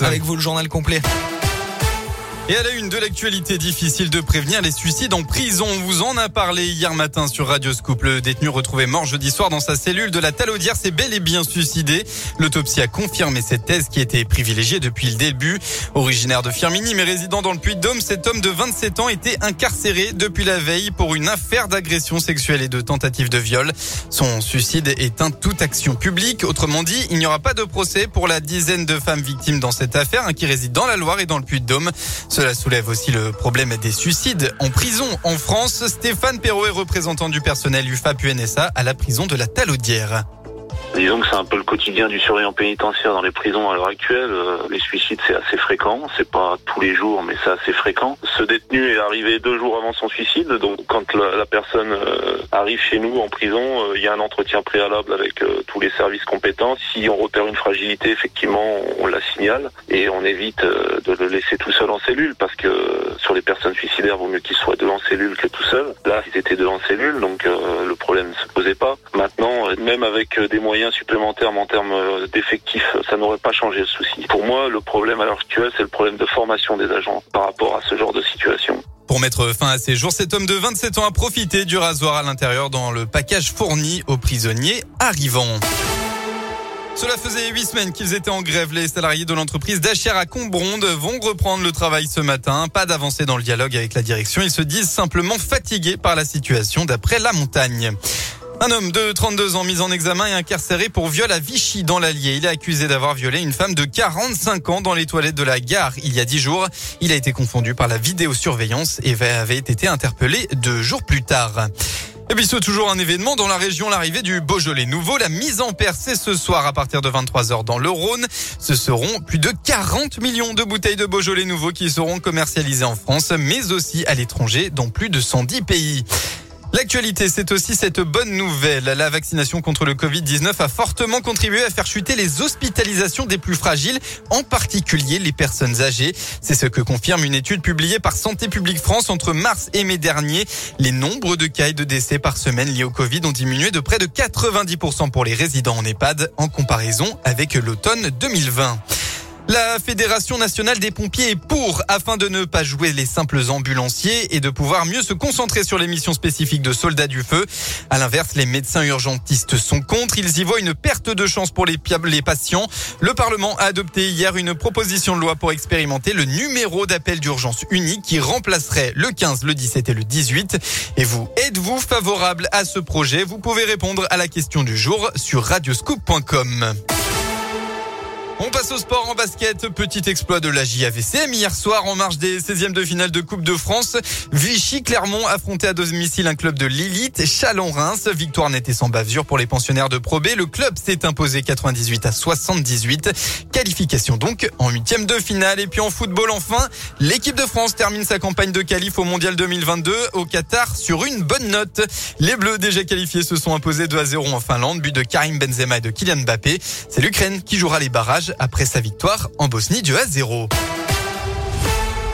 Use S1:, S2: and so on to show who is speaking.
S1: Avec vous le journal complet.
S2: Et à la une de l'actualité, difficile de prévenir les suicides en prison. On vous en a parlé hier matin sur Radio Scoop. Le détenu retrouvé mort jeudi soir dans sa cellule de la Talaudière s'est bel et bien suicidé. L'autopsie a confirmé cette thèse qui était privilégiée depuis le début. Originaire de Firmini mais résident dans le Puy-de-Dôme, cet homme de 27 ans était incarcéré depuis la veille pour une affaire d'agression sexuelle et de tentative de viol. Son suicide éteint toute action publique. Autrement dit, il n'y aura pas de procès pour la dizaine de femmes victimes dans cette affaire hein, qui résident dans la Loire et dans le Puy-de-Dôme. Cela soulève aussi le problème des suicides en prison. En France, Stéphane Perrault est représentant du personnel UFAP-UNSA à la prison de la Talaudière.
S3: Disons que c'est un peu le quotidien du surveillant pénitentiaire dans les prisons à l'heure actuelle. Euh, les suicides, c'est assez fréquent. C'est pas tous les jours, mais c'est assez fréquent. Ce détenu est arrivé deux jours avant son suicide. Donc, quand la, personne euh, arrive chez nous en prison, euh, il y a un entretien préalable avec tous les services compétents. Si on repère une fragilité, effectivement, on la signale et on évite de le laisser tout seul en cellule parce que sur les personnes suicidaires, vaut mieux qu'il soit devant cellule que tout seul. Là, ils étaient devant cellule, le problème ne se posait pas. Maintenant, avec des moyens supplémentaires en termes euh, d'effectifs, ça n'aurait pas changé le souci. Pour moi, le problème à l'heure actuelle, c'est le problème de formation des agents par rapport à ce genre de situation.
S2: Pour mettre fin à ces jours, cet homme de 27 ans a profité du rasoir à l'intérieur dans le package fourni aux prisonniers arrivants. Cela faisait huit semaines qu'ils étaient en grève. Les salariés de l'entreprise d'Acher à Combronde vont reprendre le travail ce matin. Pas d'avancée dans le dialogue avec la direction. Ils se disent simplement fatigués par la situation d'après la montagne. Un homme de 32 ans mis en examen et incarcéré pour viol à Vichy dans l'Allier. Il est accusé d'avoir violé une femme de 45 ans dans les toilettes de la gare il y a 10 jours. Il a été confondu par la vidéosurveillance et avait été interpellé deux jours plus tard. Et puis c'est toujours un événement dans la région, l'arrivée du Beaujolais nouveau. La mise en percée ce soir à partir de 23h dans le Rhône. Ce seront plus de 40 millions de bouteilles de Beaujolais nouveau qui seront commercialisées en France, mais aussi à l'étranger dans plus de 110 pays. L'actualité, c'est aussi cette bonne nouvelle. La vaccination contre le Covid-19 a fortement contribué à faire chuter les hospitalisations des plus fragiles, en particulier les personnes âgées. C'est ce que confirme une étude publiée par Santé publique France entre mars et mai dernier. Les nombres de cas et de décès par semaine liés au Covid ont diminué de près de 90% pour les résidents en EHPAD en comparaison avec l'automne 2020. La Fédération nationale des pompiers est pour afin de ne pas jouer les simples ambulanciers et de pouvoir mieux se concentrer sur les missions spécifiques de soldats du feu. À l'inverse, les médecins urgentistes sont contre. Ils y voient une perte de chance pour les, patients. Le Parlement a adopté hier une proposition de loi pour expérimenter le numéro d'appel d'urgence unique qui remplacerait le 15, le 17 et le 18. Et vous, êtes-vous favorable à ce projet? Vous pouvez répondre à la question du jour sur radioscoop.com. On passe au sport en basket. Petit exploit de la JAVCM hier soir en marge des 16e de finale de Coupe de France. Vichy Clermont affrontait à domicile un club de l'élite, Chalon-Reims. Victoire n'était sans bavure pour les pensionnaires de Pro B. Le club s'est imposé 98 à 78. Qualification donc en huitième de finale. Et puis en football enfin, l'équipe de France termine sa campagne de qualif au Mondial 2022 au Qatar sur une bonne note. Les Bleus déjà qualifiés se sont imposés 2 à 0 en Finlande, but de Karim Benzema et de Kylian Mbappé. C'est l'Ukraine qui jouera les barrages après sa victoire en Bosnie 2 à 0.